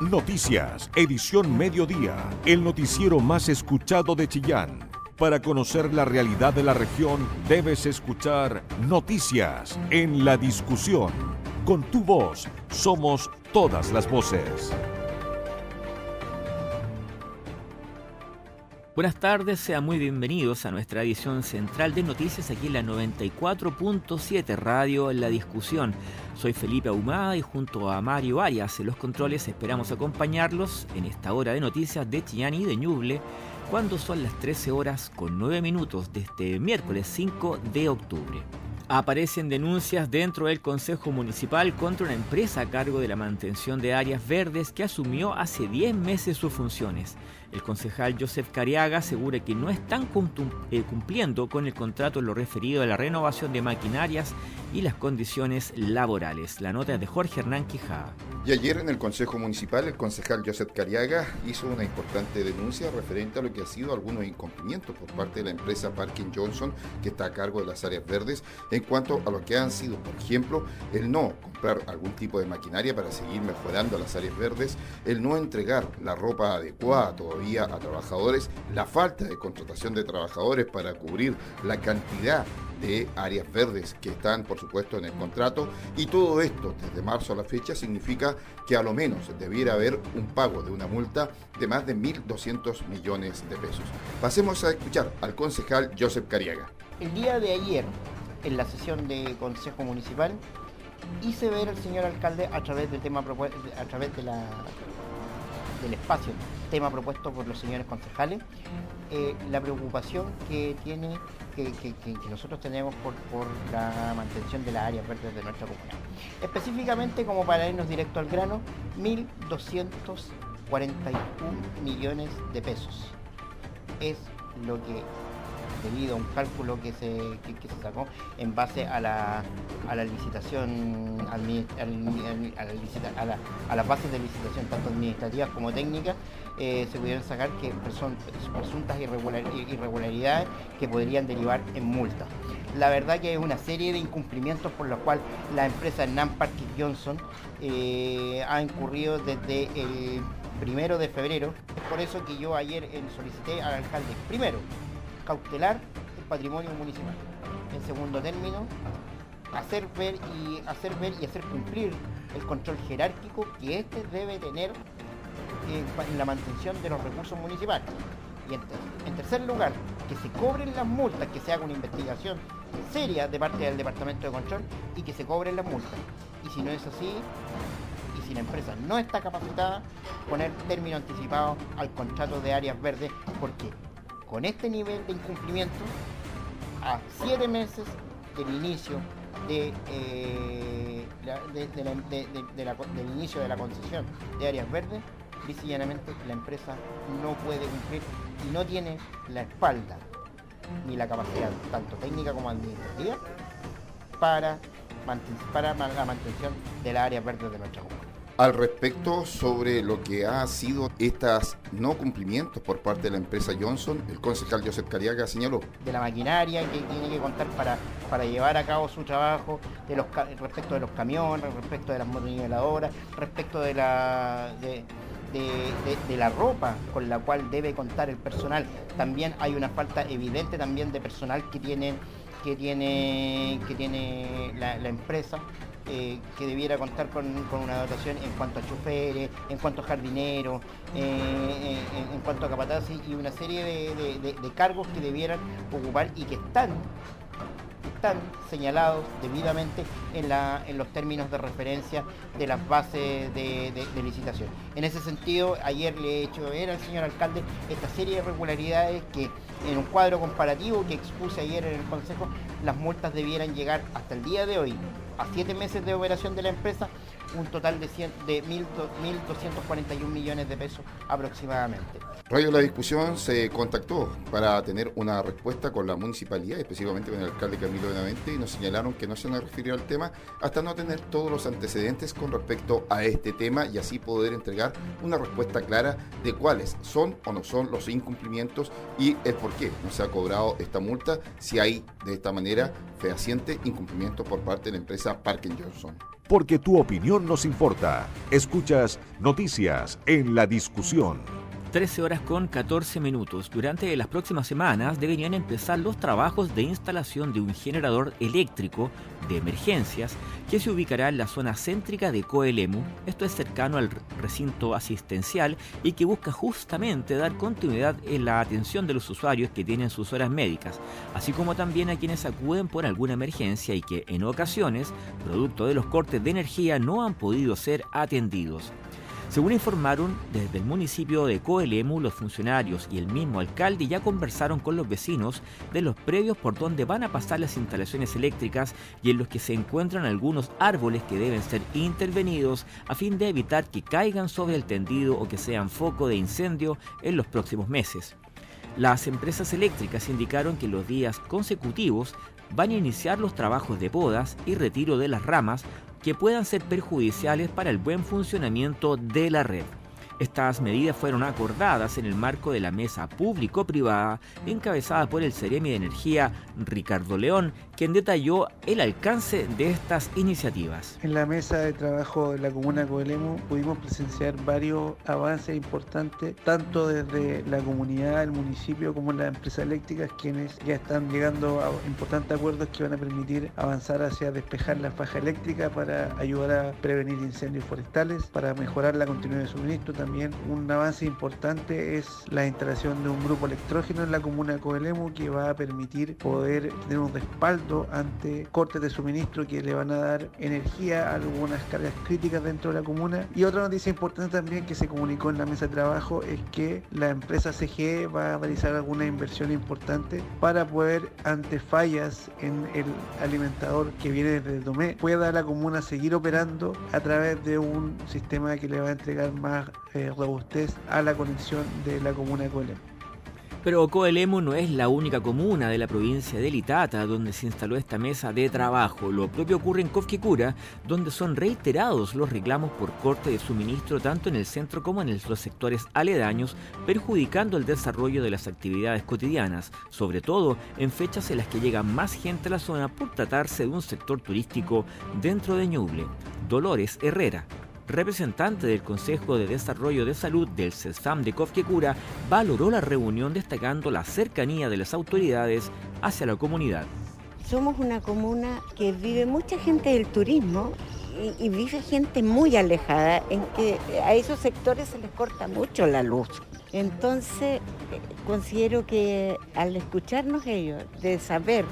Noticias, edición mediodía, el noticiero más escuchado de Chillán. Para conocer la realidad de la región, debes escuchar Noticias en la discusión. Con tu voz, somos todas las voces. Buenas tardes, sean muy bienvenidos a nuestra edición central de noticias aquí en la 94.7 Radio en la discusión. Soy Felipe Ahumada y junto a Mario Arias en los controles esperamos acompañarlos en esta hora de noticias de Chillán y de Ñuble cuando son las 13 horas con 9 minutos de este miércoles 5 de octubre. Aparecen denuncias dentro del Consejo Municipal contra una empresa a cargo de la mantención de áreas verdes que asumió hace 10 meses sus funciones. El concejal Joseph Cariaga asegura que no están eh, cumpliendo con el contrato en lo referido a la renovación de maquinarias y las condiciones laborales. La nota es de Jorge Hernán Quijada. Y ayer en el Consejo Municipal el concejal Joseph Cariaga hizo una importante denuncia referente a lo que ha sido algunos incumplimientos por parte de la empresa Parking Johnson que está a cargo de las áreas verdes en cuanto a lo que han sido, por ejemplo, el no comprar algún tipo de maquinaria para seguir mejorando las áreas verdes, el no entregar la ropa adecuada todavía a trabajadores, la falta de contratación de trabajadores para cubrir la cantidad de áreas verdes que están, por supuesto, en el contrato. Y todo esto, desde marzo a la fecha, significa que a lo menos debiera haber un pago de una multa de más de 1.200 millones de pesos. Pasemos a escuchar al concejal Joseph Cariaga. El día de ayer, en la sesión de Consejo Municipal, hice ver al señor alcalde a través del tema a través de la del espacio, tema propuesto por los señores concejales, eh, la preocupación que tiene, que, nosotros tenemos por, la mantención de las áreas verdes de nuestra comunidad. Específicamente, como para irnos directo al grano, 1.241 millones de pesos. Es lo que debido a un cálculo que se, sacó en base a la, a la licitación, a, las bases de licitación tanto administrativas como técnicas, eh, se pudieron sacar que son presuntas irregularidades que podrían derivar en multas. La verdad que es una serie de incumplimientos por los cuales la empresa Nan Parking Johnson eh, ha incurrido desde el primero de febrero. Por eso que yo ayer solicité al alcalde, primero, cautelar el patrimonio municipal. En segundo término, hacer ver y hacer ver y hacer cumplir el control jerárquico que éste debe tener en la mantención de los recursos municipales. Y en, tercer lugar, que se cobren las multas, que se haga una investigación seria de parte del Departamento de Control y que se cobren las multas. Y si no es así, y si la empresa no está capacitada, poner término anticipado al contrato de áreas verdes, porque con este nivel de incumplimiento, a siete meses del inicio de, del inicio de la concesión de áreas verdes, llanamente la empresa no puede cumplir y no tiene la espalda ni la capacidad, tanto técnica como administrativa, para, para la mantención de las áreas verdes de nuestra comunidad al respecto sobre lo que ha sido estos no cumplimientos por parte de la empresa Johnson, el concejal Joseph Cariaga señaló. De la maquinaria que tiene que contar para, para llevar a cabo su trabajo, de los, respecto de los camiones, respecto de las motoniveladoras, respecto de la... De, de, la ropa con la cual debe contar el personal. También hay una falta evidente también de personal que tiene, que tiene, que tiene la empresa eh, que debiera contar con, una dotación en cuanto a choferes, en cuanto a jardineros, eh, eh, en, cuanto a capatazzi y una serie de, cargos que debieran ocupar y que están están señalados debidamente en, en, los términos de referencia de las bases de, licitación. En ese sentido, ayer le he hecho ver al señor alcalde esta serie de irregularidades que en un cuadro comparativo que expuse ayer en el Consejo, las multas debieran llegar hasta el día de hoy a siete meses de operación de la empresa un total de, de 1.241 millones de pesos aproximadamente. Radio La Discusión se contactó para tener una respuesta con la municipalidad, específicamente con el alcalde Camilo Benavente, y nos señalaron que no se a referir al tema hasta no tener todos los antecedentes con respecto a este tema y así poder entregar una respuesta clara de cuáles son o no son los incumplimientos y el por qué no se ha cobrado esta multa si hay de esta manera fehaciente incumplimiento por parte de la empresa Parker Johnson. Porque tu opinión nos importa. Escuchas Noticias en la Discusión. 13 horas con 14 minutos. Durante las próximas semanas deberían empezar los trabajos de instalación de un generador eléctrico de emergencias que se ubicará en la zona céntrica de Coelemu. Esto es cercano al recinto asistencial y que busca justamente dar continuidad en la atención de los usuarios que tienen sus horas médicas, así como también a quienes acuden por alguna emergencia y que en ocasiones, producto de los cortes de energía, no han podido ser atendidos. Según informaron desde el municipio de Coelemu, los funcionarios y el mismo alcalde ya conversaron con los vecinos de los predios por donde van a pasar las instalaciones eléctricas y en los que se encuentran algunos árboles que deben ser intervenidos a fin de evitar que caigan sobre el tendido o que sean foco de incendio en los próximos meses. Las empresas eléctricas indicaron que los días consecutivos van a iniciar los trabajos de podas y retiro de las ramas que puedan ser perjudiciales para el buen funcionamiento de la red. Estas medidas fueron acordadas en el marco de la mesa público-privada encabezada por el Ceremi de Energía Ricardo León, quien detalló el alcance de estas iniciativas. En la mesa de trabajo de la comuna Coelemu pudimos presenciar varios avances importantes, tanto desde la comunidad, el municipio, como las empresas eléctricas, quienes ya están llegando a importantes acuerdos que van a permitir avanzar hacia despejar la faja eléctrica para ayudar a prevenir incendios forestales, para mejorar la continuidad de suministro también un avance importante es la instalación de un grupo electrógeno en la comuna de Coelemu que va a permitir poder tener un respaldo ante cortes de suministro que le van a dar energía a algunas cargas críticas dentro de la comuna. Y otra noticia importante también que se comunicó en la mesa de trabajo es que la empresa CGE va a realizar alguna inversión importante para poder, ante fallas en el alimentador que viene desde el Domé, pueda la comuna seguir operando a través de un sistema que le va a entregar más eh, robustez a la conexión de la comuna de Coelemu. Pero Coelemu no es la única comuna de la provincia de Litata donde se instaló esta mesa de trabajo. Lo propio ocurre en Cofquicura, donde son reiterados los reclamos por corte de suministro tanto en el centro como en los sectores aledaños, perjudicando el desarrollo de las actividades cotidianas, sobre todo en fechas en las que llega más gente a la zona por tratarse de un sector turístico dentro de Ñuble. Dolores Herrera, representante del Consejo de Desarrollo de Salud del CESFAM de Cofquecura, valoró la reunión destacando la cercanía de las autoridades hacia la comunidad. Somos una comuna que vive mucha gente del turismo y, vive gente muy alejada, en que a esos sectores se les corta mucho la luz. Entonces, considero que al escucharnos ellos, de saber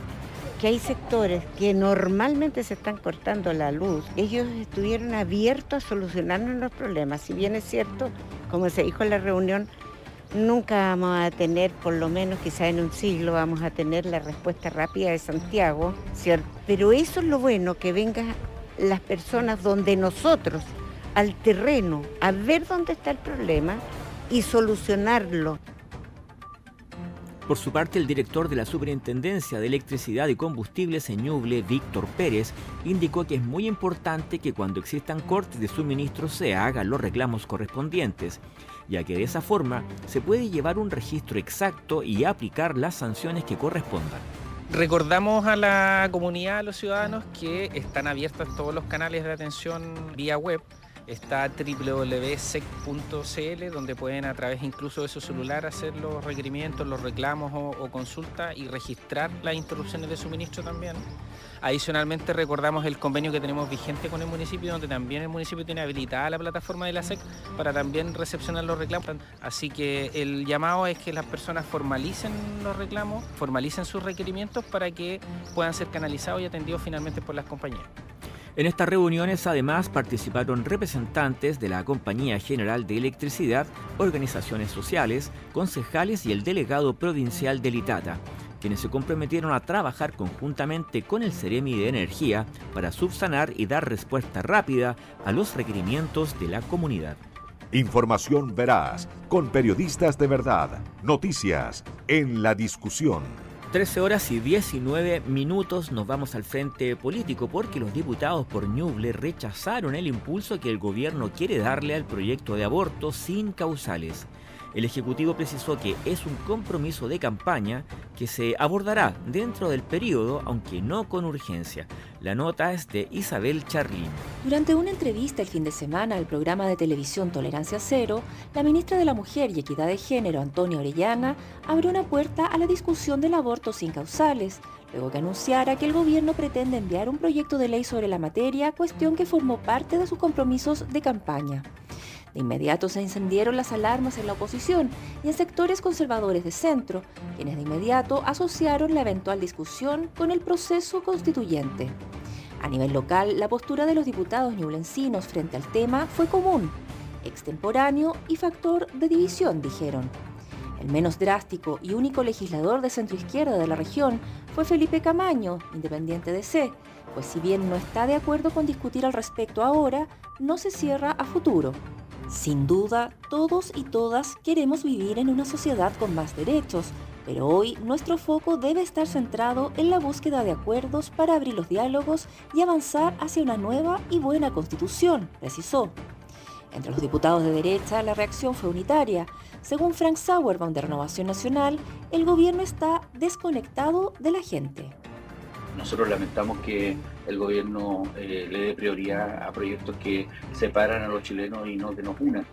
que hay sectores que normalmente se están cortando la luz, ellos estuvieron abiertos a solucionarnos los problemas. Si bien es cierto, como se dijo en la reunión, nunca vamos a tener, por lo menos quizá en un siglo, vamos a tener la respuesta rápida de Santiago, ¿cierto? Pero eso es lo bueno, que vengan las personas donde nosotros, al terreno, a ver dónde está el problema y solucionarlo. Por su parte, el director de la Superintendencia de Electricidad y Combustibles en Víctor Pérez, indicó que es muy importante que cuando existan cortes de suministro se hagan los reclamos correspondientes, ya que de esa forma se puede llevar un registro exacto y aplicar las sanciones que correspondan. Recordamos a la comunidad, a los ciudadanos, que están abiertos todos los canales de atención vía web Está www.sec.cl donde pueden a través incluso de su celular hacer los requerimientos, los reclamos o, consultas y registrar las interrupciones de suministro también. Adicionalmente recordamos el convenio que tenemos vigente con el municipio donde también el municipio tiene habilitada la plataforma de la SEC para también recepcionar los reclamos. Así que el llamado es que las personas formalicen los reclamos, formalicen sus requerimientos para que puedan ser canalizados y atendidos finalmente por las compañías. En estas reuniones además participaron representantes de la Compañía General de Electricidad, organizaciones sociales, concejales y el delegado provincial del ITATA, quienes se comprometieron a trabajar conjuntamente con el Ceremi de Energía para subsanar y dar respuesta rápida a los requerimientos de la comunidad. Información veraz, con periodistas de verdad, noticias en la discusión. 13 horas y 19 minutos nos vamos al frente político porque los diputados por Ñuble rechazaron el impulso que el gobierno quiere darle al proyecto de aborto sin causales. El Ejecutivo precisó que es un compromiso de campaña que se abordará dentro del periodo, aunque no con urgencia. La nota es de Isabel Charlín. Durante una entrevista el fin de semana al programa de televisión Tolerancia Cero, la ministra de la Mujer y Equidad de Género, Antonia Orellana, abrió una puerta a la discusión del aborto sin causales, luego que anunciara que el gobierno pretende enviar un proyecto de ley sobre la materia, cuestión que formó parte de sus compromisos de campaña. De inmediato se encendieron las alarmas en la oposición y en sectores conservadores de centro, quienes de inmediato asociaron la eventual discusión con el proceso constituyente. A nivel local, la postura de los diputados ñublencinos frente al tema fue común, extemporáneo y factor de división, dijeron. El menos drástico y único legislador de centroizquierda de la región fue Felipe Camaño, independiente de C, pues si bien no está de acuerdo con discutir al respecto ahora, no se cierra a futuro. Sin duda, todos y todas queremos vivir en una sociedad con más derechos, pero hoy nuestro foco debe estar centrado en la búsqueda de acuerdos para abrir los diálogos y avanzar hacia una nueva y buena constitución, precisó. Entre los diputados de derecha, la reacción fue unitaria. Según Frank Sauerbaum de Renovación Nacional, el gobierno está desconectado de la gente. Nosotros lamentamos que el gobierno eh, le dé prioridad a proyectos que separan a los chilenos y no que nos unan.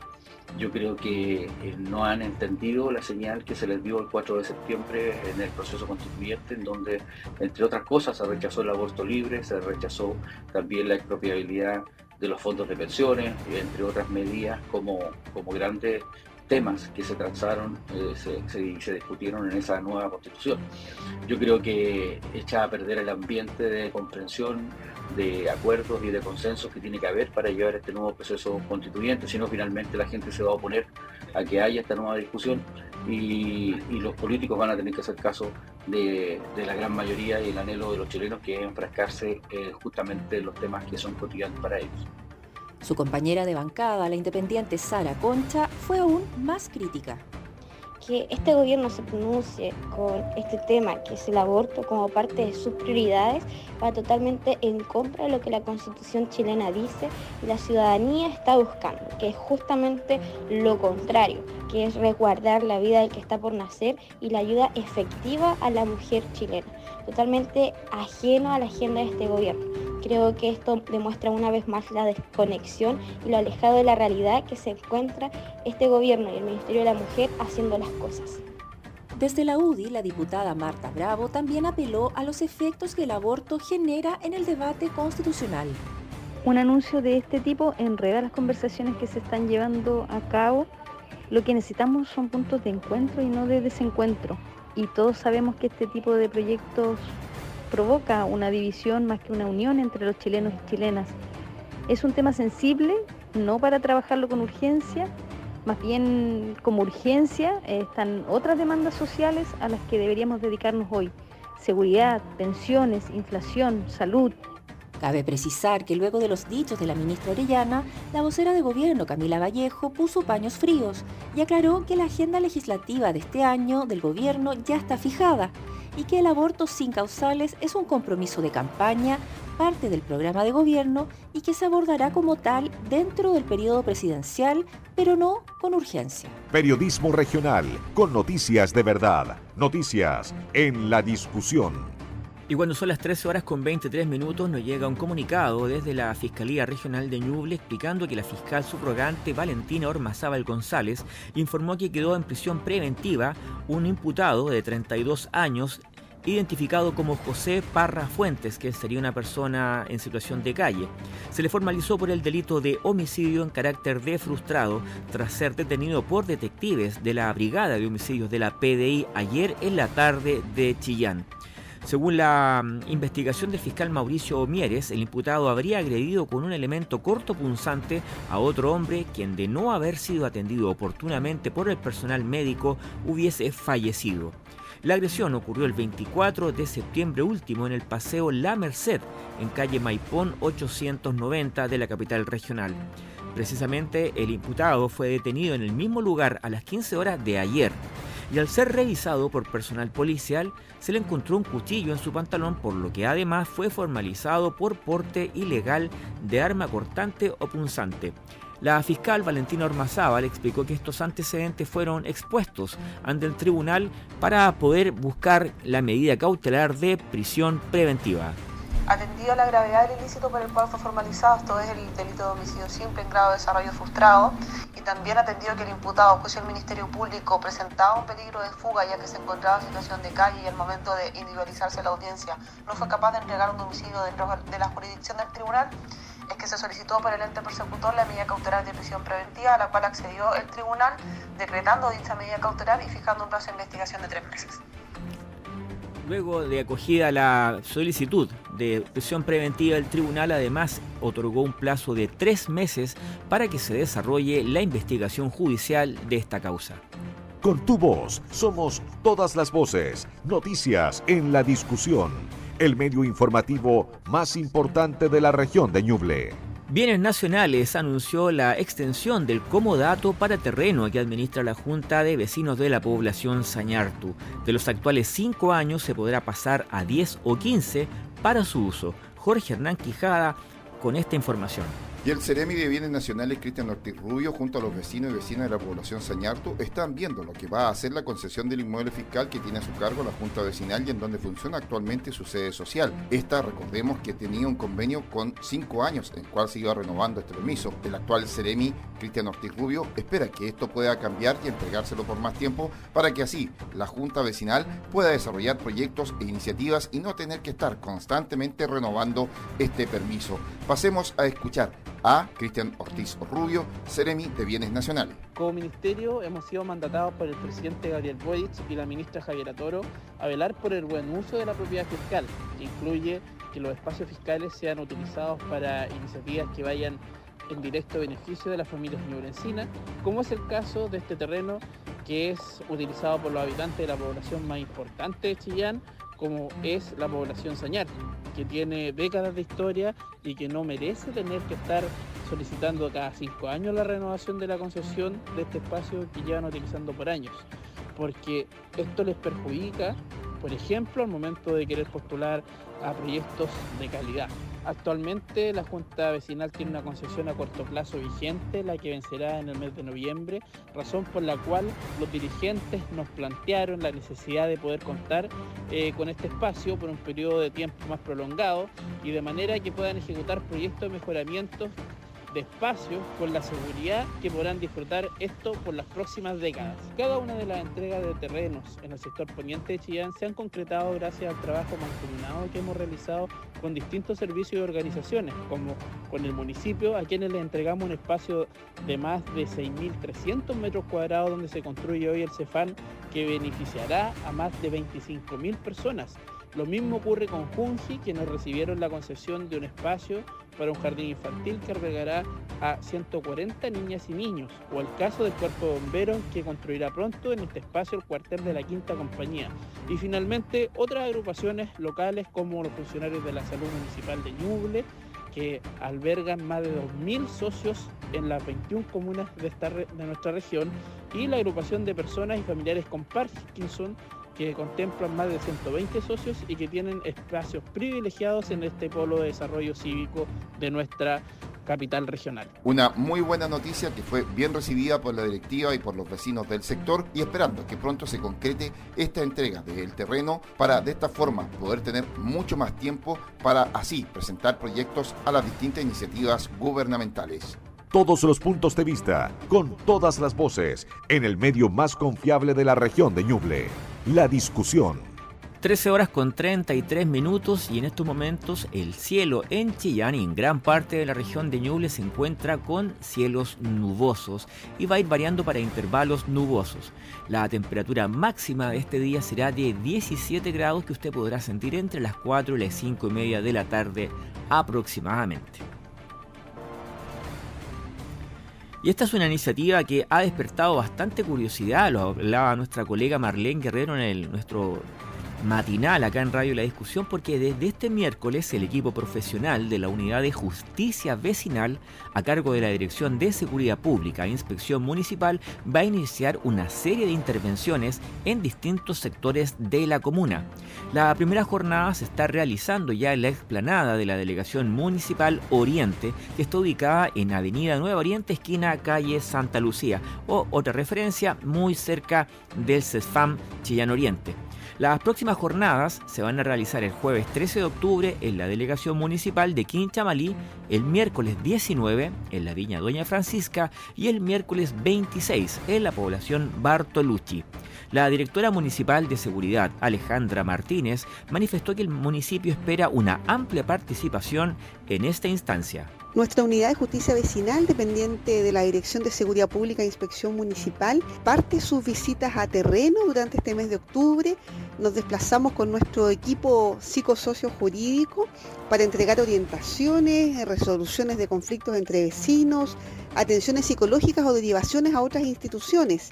Yo creo que eh, no han entendido la señal que se les dio el 4 de septiembre en el proceso constituyente, en donde, entre otras cosas, se rechazó el aborto libre, se rechazó también la expropiabilidad de los fondos de pensiones, entre otras medidas como, como grandes temas que se transaron eh, se, discutieron en esa nueva constitución. Yo creo que echa a perder el ambiente de comprensión, de acuerdos y de consensos que tiene que haber para llevar este nuevo proceso constituyente, si no finalmente la gente se va a oponer a que haya esta nueva discusión y, los políticos van a tener que hacer caso de, la gran mayoría y el anhelo de los chilenos que es enfrascarse eh, justamente en los temas que son cotidianos para ellos. Su compañera de bancada, la independiente Sara Concha, fue aún más crítica. Que este gobierno se pronuncie con este tema, que es el aborto, como parte de sus prioridades, va totalmente en contra de lo que la constitución chilena dice y la ciudadanía está buscando, que es justamente lo contrario, que es resguardar la vida del que está por nacer y la ayuda efectiva a la mujer chilena, totalmente ajeno a la agenda de este gobierno. Creo que esto demuestra una vez más la desconexión y lo alejado de la realidad que se encuentra este gobierno y el Ministerio de la Mujer haciendo las cosas. Desde la UDI, la diputada Marta Bravo también apeló a los efectos que el aborto genera en el debate constitucional. Un anuncio de este tipo enreda las conversaciones que se están llevando a cabo. Lo que necesitamos son puntos de encuentro y no de desencuentro. Y todos sabemos que este tipo de proyectos provoca una división más que una unión entre los chilenos y chilenas. Es un tema sensible, no para trabajarlo con urgencia, más bien como urgencia están otras demandas sociales a las que deberíamos dedicarnos hoy. Seguridad, pensiones, inflación, salud. Cabe precisar que luego de los dichos de la ministra Orellana, la vocera de gobierno Camila Vallejo puso paños fríos y aclaró que la agenda legislativa de este año del gobierno ya está fijada y que el aborto sin causales es un compromiso de campaña, parte del programa de gobierno y que se abordará como tal dentro del periodo presidencial, pero no con urgencia. Periodismo regional, con noticias de verdad, noticias en la discusión. Y cuando son las 13 horas con 23 minutos nos llega un comunicado desde la Fiscalía Regional de Ñuble explicando que la fiscal subrogante Valentina Ormazábal González informó que quedó en prisión preventiva un imputado de 32 años identificado como José Parra Fuentes, que sería una persona en situación de calle. Se le formalizó por el delito de homicidio en carácter de frustrado tras ser detenido por detectives de la Brigada de Homicidios de la PDI ayer en la tarde de Chillán. Según la mm, investigación del fiscal Mauricio Mieres, el imputado habría agredido con un elemento corto punzante a otro hombre quien de no haber sido atendido oportunamente por el personal médico hubiese fallecido. La agresión ocurrió el 24 de septiembre último en el Paseo La Merced, en calle Maipón 890 de la capital regional. Precisamente el imputado fue detenido en el mismo lugar a las 15 horas de ayer y al ser revisado por personal policial se le encontró un cuchillo en su pantalón por lo que además fue formalizado por porte ilegal de arma cortante o punzante. La fiscal Valentina Ormazábal explicó que estos antecedentes fueron expuestos ante el tribunal para poder buscar la medida cautelar de prisión preventiva. Atendido a la gravedad del ilícito por el cual fue formalizado, esto es el delito de homicidio simple en grado de desarrollo frustrado, y también atendido que el imputado, juicio el Ministerio Público, presentaba un peligro de fuga ya que se encontraba en situación de calle y al momento de individualizarse la audiencia no fue capaz de entregar un domicilio dentro de la jurisdicción del tribunal, es que se solicitó por el ente persecutor la medida cautelar de prisión preventiva, a la cual accedió el tribunal, decretando dicha medida cautelar y fijando un plazo de investigación de tres meses. Luego de acogida la solicitud de prisión preventiva, el tribunal además otorgó un plazo de tres meses para que se desarrolle la investigación judicial de esta causa. Con tu voz somos todas las voces, noticias en la discusión, el medio informativo más importante de la región de Ñuble. Bienes Nacionales anunció la extensión del comodato para terreno que administra la Junta de Vecinos de la Población Sañartu. De los actuales 5 años se podrá pasar a 10 o 15 para su uso. Jorge Hernán Quijada con esta información. Y el Ceremi de Bienes Nacionales, Cristian Ortiz Rubio, junto a los vecinos y vecinas de la población Sañartu, están viendo lo que va a hacer la concesión del inmueble fiscal que tiene a su cargo la Junta Vecinal y en donde funciona actualmente su sede social. Esta, recordemos que tenía un convenio con cinco años, en el cual se iba renovando este permiso. El actual Ceremi, Cristian Ortiz Rubio, espera que esto pueda cambiar y entregárselo por más tiempo para que así la Junta Vecinal pueda desarrollar proyectos e iniciativas y no tener que estar constantemente renovando este permiso. Pasemos a escuchar a Cristian Ortiz Rubio, Ceremi de Bienes Nacionales. Como ministerio hemos sido mandatados por el presidente Gabriel Boric y la ministra Javiera Toro a velar por el buen uso de la propiedad fiscal, que incluye que los espacios fiscales sean utilizados para iniciativas que vayan en directo beneficio de las familias ñubrencinas, como es el caso de este terreno que es utilizado por los habitantes de la población más importante de Chillán, como es la población Sañar, que tiene décadas de historia y que no merece tener que estar solicitando cada cinco años la renovación de la concesión de este espacio que llevan utilizando por años, porque esto les perjudica, por ejemplo, al momento de querer postular a proyectos de calidad. Actualmente la Junta Vecinal tiene una concesión a corto plazo vigente, la que vencerá en el mes de noviembre, razón por la cual los dirigentes nos plantearon la necesidad de poder contar eh, con este espacio por un periodo de tiempo más prolongado y de manera que puedan ejecutar proyectos de mejoramiento de espacio con la seguridad que podrán disfrutar esto por las próximas décadas. Cada una de las entregas de terrenos en el sector poniente de Chillán se han concretado gracias al trabajo mancomunado que hemos realizado con distintos servicios y organizaciones, como con el municipio, a quienes le entregamos un espacio de más de 6.300 metros cuadrados donde se construye hoy el CEFAN, que beneficiará a más de 25.000 personas. Lo mismo ocurre con Junji, quienes recibieron la concesión de un espacio para un jardín infantil que albergará a 140 niñas y niños, o el caso del Cuerpo de Bomberos que construirá pronto en este espacio el cuartel de la Quinta Compañía. Y finalmente otras agrupaciones locales como los funcionarios de la Salud Municipal de Ñuble, que albergan más de 2.000 socios en las 21 comunas de, nuestra región, y la agrupación de personas y familiares con Parkinson, que contemplan más de 120 socios y que tienen espacios privilegiados en este polo de desarrollo cívico de nuestra capital regional. Una muy buena noticia que fue bien recibida por la directiva y por los vecinos del sector y esperando que pronto se concrete esta entrega del terreno para de esta forma poder tener mucho más tiempo para así presentar proyectos a las distintas iniciativas gubernamentales. Todos los puntos de vista, con todas las voces, en el medio más confiable de la región de Ñuble. La discusión. 13 horas con 33 minutos y en estos momentos el cielo en Chillán y en gran parte de la región de Ñuble se encuentra con cielos nubosos y va a ir variando para intervalos nubosos. La temperatura máxima de este día será de 17 grados que usted podrá sentir entre las 4 y las 5 y media de la tarde aproximadamente. Y esta es una iniciativa que ha despertado bastante curiosidad, lo hablaba nuestra colega Marlene Guerrero en el, nuestro matinal acá en Radio La Discusión porque desde este miércoles el equipo profesional de la Unidad de Justicia Vecinal a cargo de la Dirección de Seguridad Pública e Inspección Municipal va a iniciar una serie de intervenciones en distintos sectores de la comuna. La primera jornada se está realizando ya en la explanada de la Delegación Municipal Oriente que está ubicada en Avenida Nueva Oriente, esquina calle Santa Lucía o otra referencia muy cerca del CESFAM Chillán Oriente. Las próximas jornadas se van a realizar el jueves 13 de octubre en la delegación municipal de Quinchamalí, el miércoles 19 en la Viña Doña Francisca y el miércoles 26 en la población Bartolucci. La directora municipal de seguridad, Alejandra Martínez, manifestó que el municipio espera una amplia participación en esta instancia. Nuestra unidad de justicia vecinal, dependiente de la Dirección de Seguridad Pública e Inspección Municipal, parte sus visitas a terreno durante este mes de octubre. Nos desplazamos con nuestro equipo psicosocio jurídico para entregar orientaciones, resoluciones de conflictos entre vecinos, atenciones psicológicas o derivaciones a otras instituciones.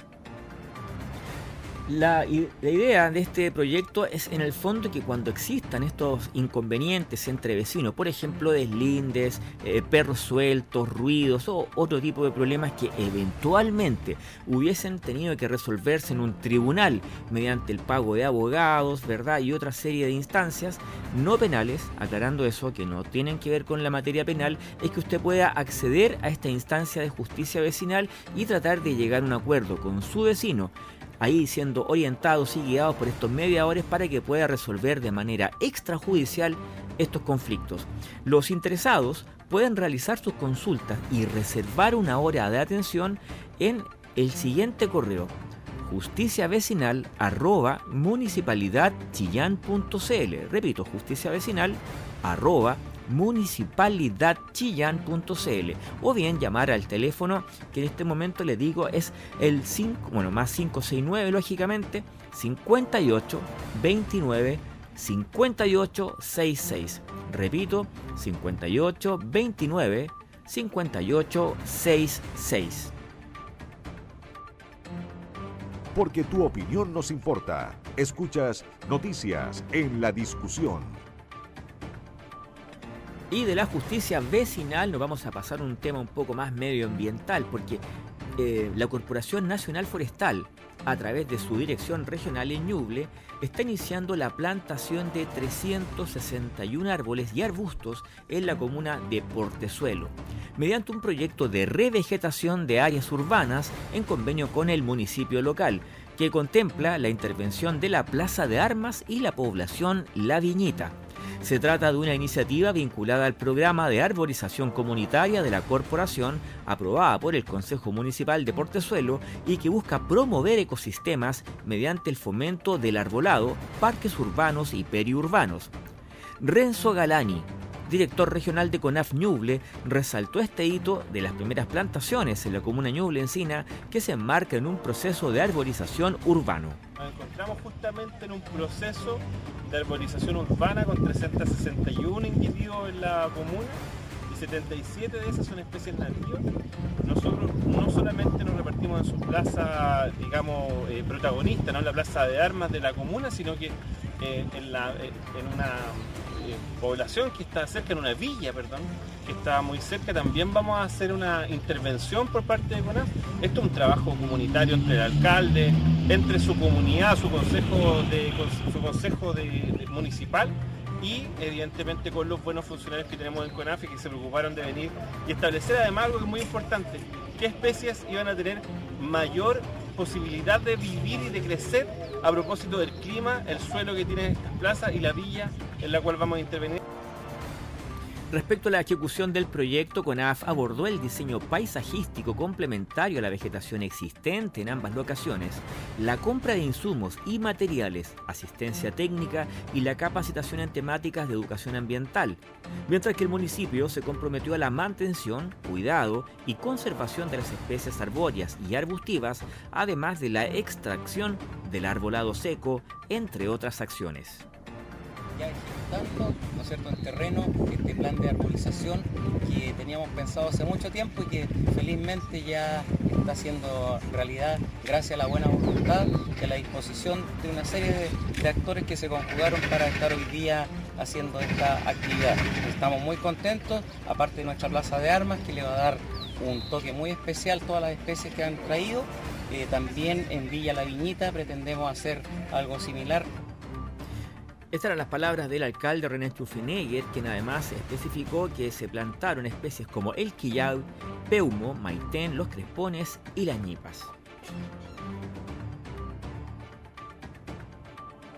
La, idea de este proyecto es en el fondo que cuando existan estos inconvenientes entre vecinos, por ejemplo deslindes, eh, perros sueltos, ruidos o otro tipo de problemas que eventualmente hubiesen tenido que resolverse en un tribunal mediante el pago de abogados, ¿verdad? Y otra serie de instancias no penales, aclarando eso, que no tienen que ver con la materia penal, es que usted pueda acceder a esta instancia de justicia vecinal y tratar de llegar a un acuerdo con su vecino ahí siendo orientados y guiados por estos mediadores para que pueda resolver de manera extrajudicial estos conflictos. Los interesados pueden realizar sus consultas y reservar una hora de atención en el siguiente correo justicia vecinal arroba municipalidadchillán.cl repito justicia vecinal arroba municipalidadchillán.cl o bien llamar al teléfono que en este momento le digo es el 5, bueno, más 569 lógicamente, 58 29 58 66. Repito, 58 29 58 66. Porque tu opinión nos importa. Escuchas noticias en la discusión. Y de la justicia vecinal nos vamos a pasar un tema un poco más medioambiental, porque eh, la Corporación Nacional Forestal, a través de su dirección regional en Ñuble, está iniciando la plantación de 361 árboles y arbustos en la comuna de Portezuelo, mediante un proyecto de revegetación de áreas urbanas en convenio con el municipio local, que contempla la intervención de la Plaza de Armas y la población La Viñita. Se trata de una iniciativa vinculada al programa de arborización comunitaria de la corporación aprobada por el Consejo Municipal de Portezuelo y que busca promover ecosistemas mediante el fomento del arbolado, parques urbanos y periurbanos. Renzo Galani, director regional de CONAF Ñuble, resaltó este hito de las primeras plantaciones en la comuna Ñuble Encina que se enmarca en un proceso de arborización urbano. Nos encontramos justamente en un proceso de arborización urbana con 361 individuos en la comuna y 77 de esas son especies nativas. Nosotros no solamente nos repartimos en su plaza, digamos, eh, protagonista, no en la plaza de armas de la comuna, sino que eh, eh, en una población que está cerca, en una villa, perdón, que está muy cerca, también vamos a hacer una intervención por parte de CONAF. Esto es un trabajo comunitario entre el alcalde, entre su comunidad, su consejo de su consejo de, municipal y evidentemente con los buenos funcionarios que tenemos en CONAF y que se preocuparon de venir y establecer además algo que es muy importante, qué especies iban a tener mayor posibilidad de vivir y de crecer a propósito del clima, el suelo que tienen estas plazas y la villa en la cual vamos a intervenir. Respecto a la ejecución del proyecto, CONAF abordó el diseño paisajístico complementario a la vegetación existente en ambas locaciones, la compra de insumos y materiales, asistencia técnica y la capacitación en temáticas de educación ambiental, mientras que el municipio se comprometió a la mantención, cuidado y conservación de las especies arbóreas y arbustivas, además de la extracción del arbolado seco, entre otras acciones. Ya ejecutando, ¿no es cierto?, en terreno este plan de arborización que teníamos pensado hace mucho tiempo y que felizmente ya está siendo realidad gracias a la buena voluntad y a la disposición de una serie de, de actores que se conjugaron para estar hoy día haciendo esta actividad. Estamos muy contentos, aparte de nuestra plaza de armas que le va a dar un toque muy especial todas las especies que han traído. Eh, también en Villa La Viñita pretendemos hacer algo similar. Estas eran las palabras del alcalde René Stufenegger, quien además especificó que se plantaron especies como el quillao, peumo, maitén, los crespones y las ñipas.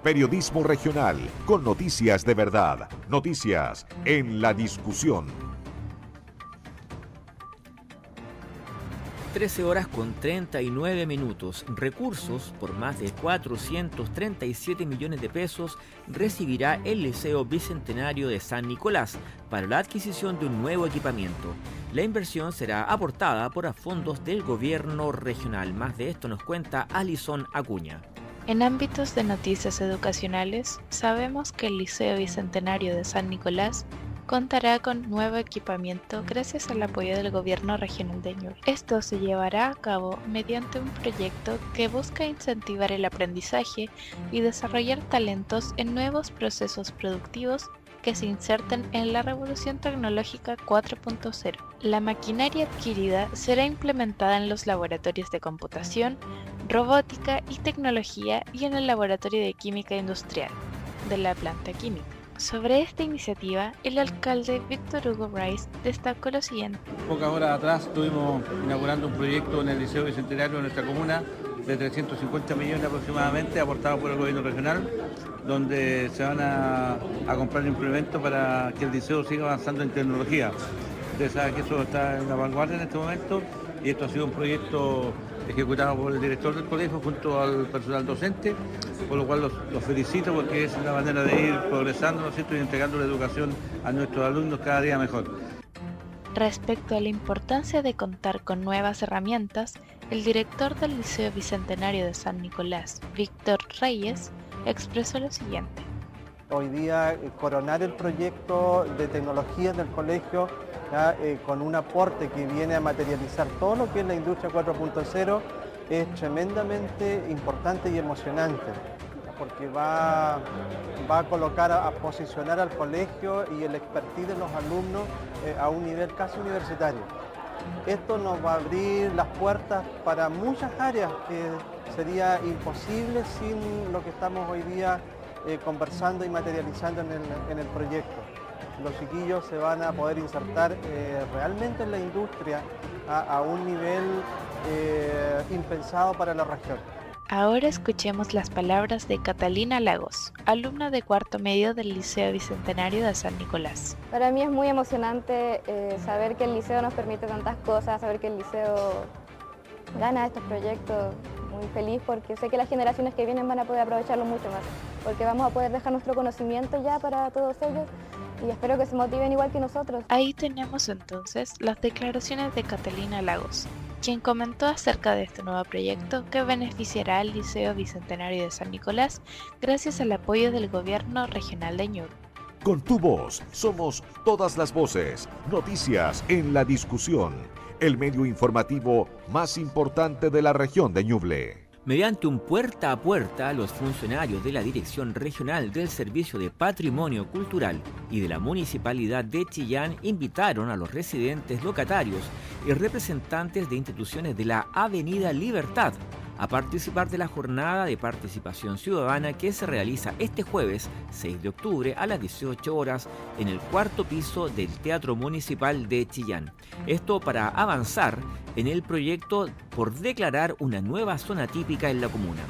Periodismo regional con noticias de verdad. Noticias en la discusión. 13 horas con 39 minutos. Recursos por más de 437 millones de pesos recibirá el Liceo Bicentenario de San Nicolás para la adquisición de un nuevo equipamiento. La inversión será aportada por fondos del gobierno regional. Más de esto nos cuenta Alison Acuña. En ámbitos de noticias educacionales, sabemos que el Liceo Bicentenario de San Nicolás contará con nuevo equipamiento gracias al apoyo del Gobierno Regional de Ñuble. Esto se llevará a cabo mediante un proyecto que busca incentivar el aprendizaje y desarrollar talentos en nuevos procesos productivos que se inserten en la revolución tecnológica 4.0. La maquinaria adquirida será implementada en los laboratorios de computación, robótica y tecnología y en el laboratorio de química industrial de la planta química. Sobre esta iniciativa, el alcalde Víctor Hugo Rice destacó lo siguiente. Pocas horas atrás estuvimos inaugurando un proyecto en el Liceo Bicentenario de nuestra comuna de 350 millones aproximadamente, aportados por el gobierno regional, donde se van a, comprar implementos para que el liceo siga avanzando en tecnología. Ustedes saben que eso está en la vanguardia en este momento y esto ha sido un proyecto ejecutado por el director del colegio junto al personal docente, por lo cual los, felicito porque es una manera de ir progresando ¿no y entregando la educación a nuestros alumnos cada día mejor. Respecto a la importancia de contar con nuevas herramientas, el director del Liceo Bicentenario de San Nicolás, Víctor Reyes, expresó lo siguiente. Hoy día eh, coronar el proyecto de tecnología del colegio eh, con un aporte que viene a materializar todo lo que es la industria 4.0 es tremendamente importante y emocionante porque va, va a colocar, a, posicionar al colegio y el expertise de los alumnos eh, a un nivel casi universitario. Esto nos va a abrir las puertas para muchas áreas que sería imposible sin lo que estamos hoy día eh, conversando y materializando en el, en el proyecto los chiquillos se van a poder insertar eh, realmente en la industria a, un nivel eh, impensado para la región. Ahora escuchemos las palabras de Catalina Lagos, alumna de cuarto medio del Liceo Bicentenario de San Nicolás. Para mí es muy emocionante eh, saber que el liceo nos permite tantas cosas, saber que el liceo gana estos proyectos. Muy feliz porque sé que las generaciones que vienen van a poder aprovecharlo mucho más, porque vamos a poder dejar nuestro conocimiento ya para todos ellos y espero que se motiven igual que nosotros. Ahí tenemos entonces las declaraciones de Catalina Lagos, quien comentó acerca de este nuevo proyecto que beneficiará al Liceo Bicentenario de San Nicolás gracias al apoyo del Gobierno Regional de Ñuble. Con tu voz somos todas las voces, noticias en la discusión, el medio informativo más importante de la región de Ñuble. Mediante un puerta a puerta, los funcionarios de la Dirección Regional del Servicio de Patrimonio Cultural y de la Municipalidad de Chillán invitaron a los residentes locatarios y representantes de instituciones de la Avenida Libertad a participar de la jornada de participación ciudadana que se realiza este jueves 6 de octubre a las 18 horas en el cuarto piso del Teatro Municipal de Chillán. Esto para avanzar en el proyecto por declarar una nueva zona típica en la comuna.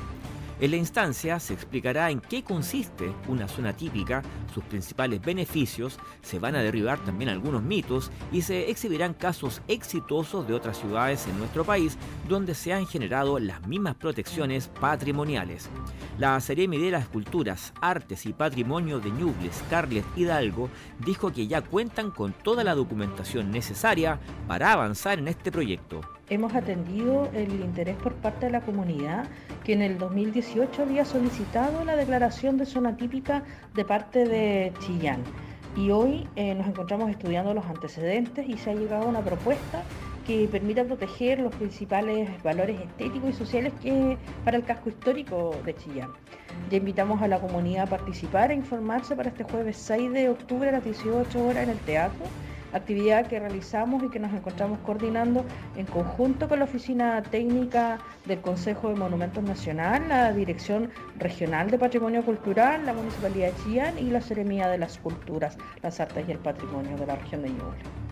En la instancia se explicará en qué consiste una zona típica, sus principales beneficios, se van a derribar también algunos mitos y se exhibirán casos exitosos de otras ciudades en nuestro país donde se han generado las mismas protecciones patrimoniales. La Seremi de las Culturas, Artes y Patrimonio de Ñubles, Carles Hidalgo, dijo que ya cuentan con toda la documentación necesaria para avanzar en este proyecto. Hemos atendido el interés por parte de la comunidad que en el 2018 había solicitado la declaración de zona típica de parte de Chillán. Y hoy eh, nos encontramos estudiando los antecedentes y se ha llegado a una propuesta que permita proteger los principales valores estéticos y sociales que para el casco histórico de Chillán. Ya invitamos a la comunidad a participar e informarse para este jueves 6 de octubre a las 18 horas en el teatro actividad que realizamos y que nos encontramos coordinando en conjunto con la Oficina Técnica del Consejo de Monumentos Nacional, la Dirección Regional de Patrimonio Cultural, la Municipalidad de Chillán y la Seremía de las Culturas, las Artes y el Patrimonio de la región de Ñuble.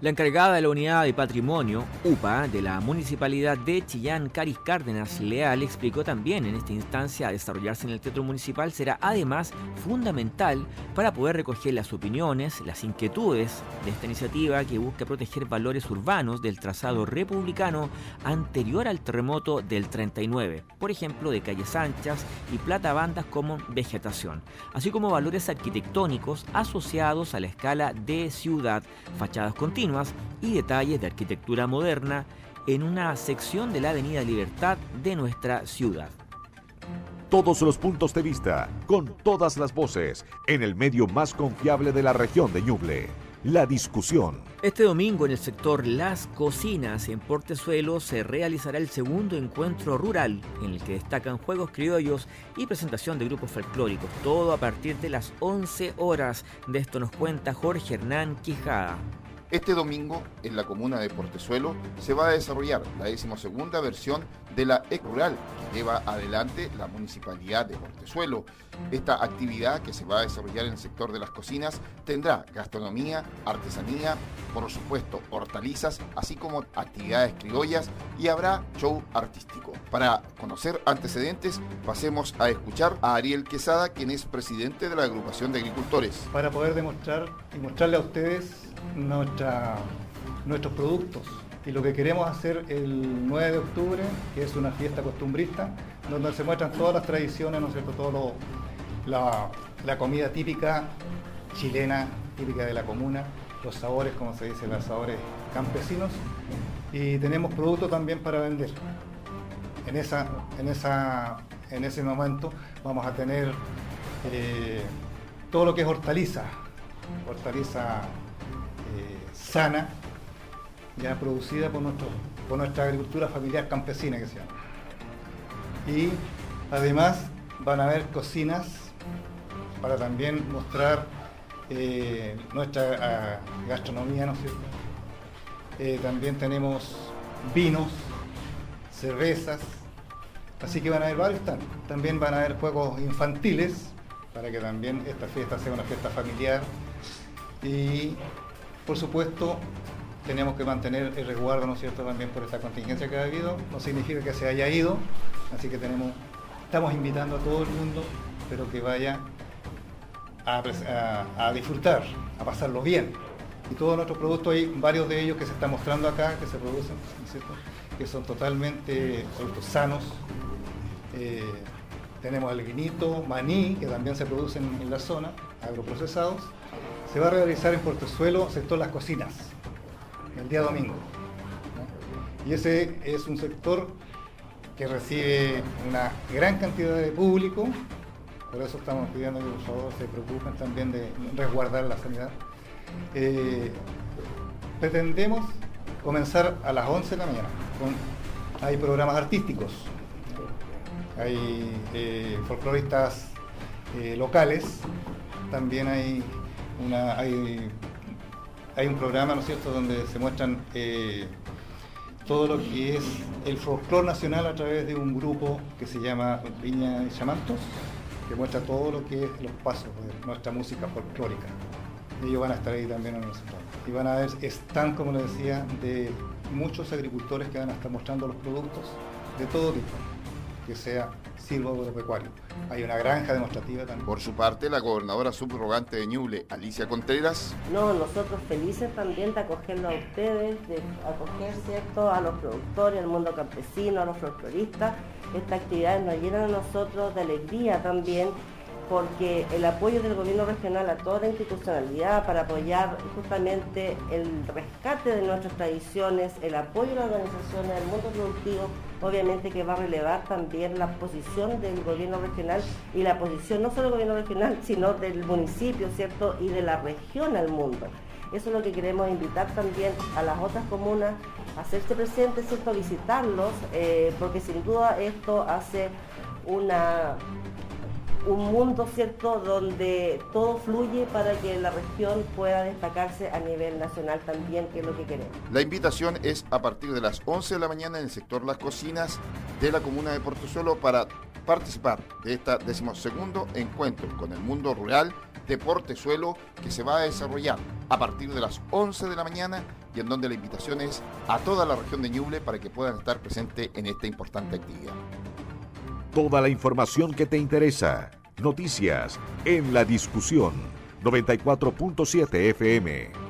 La encargada de la Unidad de Patrimonio, UPA, de la Municipalidad de Chillán, Caris Cárdenas Leal, explicó también en esta instancia desarrollarse en el Teatro Municipal será además fundamental para poder recoger las opiniones, las inquietudes de esta iniciativa que busca proteger valores urbanos del trazado republicano anterior al terremoto del 39, por ejemplo, de calles anchas y platabandas como vegetación, así como valores arquitectónicos asociados a la escala de ciudad, fachadas continuas, y detalles de arquitectura moderna en una sección de la Avenida Libertad de nuestra ciudad. Todos los puntos de vista, con todas las voces, en el medio más confiable de la región de Ñuble. La discusión. Este domingo en el sector Las Cocinas en Portezuelo se realizará el segundo encuentro rural en el que destacan juegos criollos y presentación de grupos folclóricos, todo a partir de las 11 horas. De esto nos cuenta Jorge Hernán Quijada. Este domingo, en la comuna de Portezuelo, se va a desarrollar la decimosegunda versión de la EC Rural que lleva adelante la Municipalidad de Portezuelo. Esta actividad que se va a desarrollar en el sector de las cocinas tendrá gastronomía, artesanía, por supuesto hortalizas, así como actividades criollas y habrá show artístico. Para conocer antecedentes, pasemos a escuchar a Ariel Quesada, quien es presidente de la agrupación de agricultores. Para poder demostrar y mostrarle a ustedes nuestra, nuestros productos. Y lo que queremos hacer el 9 de octubre, que es una fiesta costumbrista, donde se muestran todas las tradiciones, ¿no es? Todo la, la comida típica chilena, típica de la comuna, los sabores, como se dice, los sabores campesinos. Y tenemos productos también para vender. En, esa, en, esa, en ese momento vamos a tener eh, todo lo que es hortaliza, hortaliza sana, ya producida por, nuestro, por nuestra agricultura familiar campesina que se llama. Y además van a haber cocinas para también mostrar eh, nuestra ah, gastronomía. Eh, también tenemos vinos, cervezas, así que van a haber varios También van a haber juegos infantiles, para que también esta fiesta sea una fiesta familiar. Y por supuesto, tenemos que mantener el resguardo, ¿no es cierto?, también por esta contingencia que ha habido. No significa que se haya ido, así que tenemos, estamos invitando a todo el mundo, pero que vaya a, disfrutar, a pasarlo bien. Y todos nuestros productos, hay varios de ellos que se están mostrando acá, que se producen, ¿no es cierto?, que son totalmente productos sanos. Eh, tenemos el guinito, maní, que también se producen en la zona, agroprocesados se va a realizar en Portezuelo, sector Las Cocinas, el día domingo. Y ese es un sector que recibe una gran cantidad de público, por eso estamos pidiendo que por favor se preocupen también de resguardar la sanidad. Eh, pretendemos comenzar a las 11 de la mañana. hay programas artísticos, hay eh, folcloristas eh, locales, también hay hay, un programa, ¿no cierto?, donde se muestran eh, todo lo que es el folclore nacional a través de un grupo que se llama Viña y Chamantos, que muestra todo lo que es los pasos de nuestra música folclórica. Ellos van a estar ahí también en nosotros. Y van a ver, están, como les decía, de muchos agricultores que van a estar mostrando los productos de todo tipo, que sea silvo-agropecuario. Hay una granja demostrativa también. Por su parte, la gobernadora subrogante de Ñuble, Alicia Contreras. No, nosotros felices también de acogerlo a ustedes, de acoger ¿cierto? a los productores, al mundo campesino, a los folcloristas. Esta actividad nos llena a nosotros de alegría también porque el apoyo del gobierno regional a toda la institucionalidad para apoyar justamente el rescate de nuestras tradiciones, el apoyo a las organizaciones del mundo productivo, obviamente que va a relevar también la posición del gobierno regional y la posición no solo del gobierno regional, sino del municipio, ¿cierto? Y de la región al mundo. Eso es lo que queremos invitar también a las otras comunas a hacerse presentes, ¿cierto? Visitarlos, eh, porque sin duda esto hace una un mundo cierto donde todo fluye para que la región pueda destacarse a nivel nacional también, que es lo que queremos. La invitación es a partir de las 11 de la mañana en el sector Las Cocinas de la comuna de Portozuelo para participar de este decimosegundo encuentro con el mundo rural de Portezuelo que se va a desarrollar a partir de las 11 de la mañana y en donde la invitación es a toda la región de Ñuble para que puedan estar presentes en esta importante actividad. Toda la información que te interesa. Noticias en la discusión. 94.7 FM.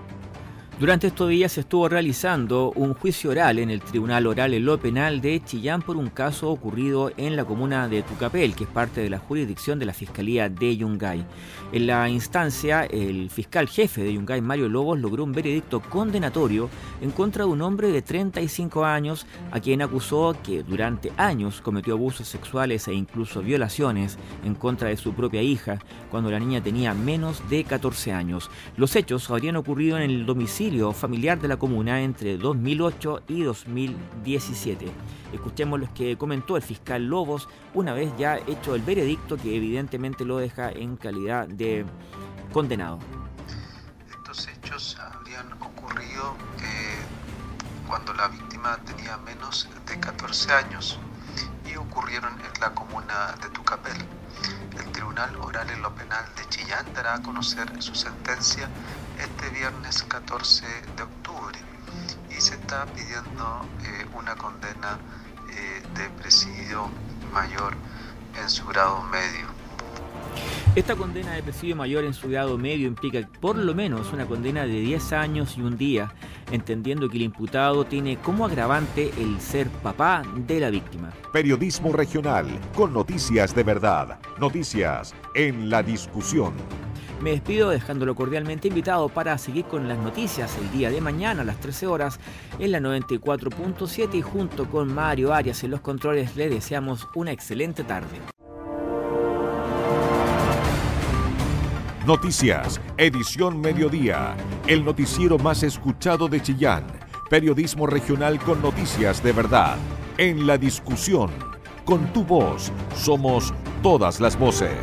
Durante estos días se estuvo realizando un juicio oral en el Tribunal Oral en lo Penal de Chillán por un caso ocurrido en la comuna de Tucapel, que es parte de la jurisdicción de la Fiscalía de Yungay. En la instancia, el fiscal jefe de Yungay, Mario Lobos, logró un veredicto condenatorio en contra de un hombre de 35 años a quien acusó que durante años cometió abusos sexuales e incluso violaciones en contra de su propia hija cuando la niña tenía menos de 14 años. Los hechos habrían ocurrido en el domicilio familiar de la comuna entre 2008 y 2017. Escuchemos lo que comentó el fiscal Lobos una vez ya hecho el veredicto que evidentemente lo deja en calidad de condenado. Estos hechos habrían ocurrido eh, cuando la víctima tenía menos de 14 años y ocurrieron en la comuna de Tucapel. El Tribunal Oral en lo Penal de Chillán dará a conocer su sentencia este viernes 14 de octubre y se está pidiendo eh, una condena eh, de presidio mayor en su grado medio. Esta condena de presidio mayor en su grado medio implica por lo menos una condena de 10 años y un día, entendiendo que el imputado tiene como agravante el ser papá de la víctima. Periodismo regional, con noticias de verdad, noticias en la discusión. Me despido dejándolo cordialmente invitado para seguir con las noticias el día de mañana a las 13 horas en la 94.7 y junto con Mario Arias en los controles le deseamos una excelente tarde. Noticias, edición mediodía, el noticiero más escuchado de Chillán, periodismo regional con noticias de verdad, en la discusión, con tu voz, somos todas las voces.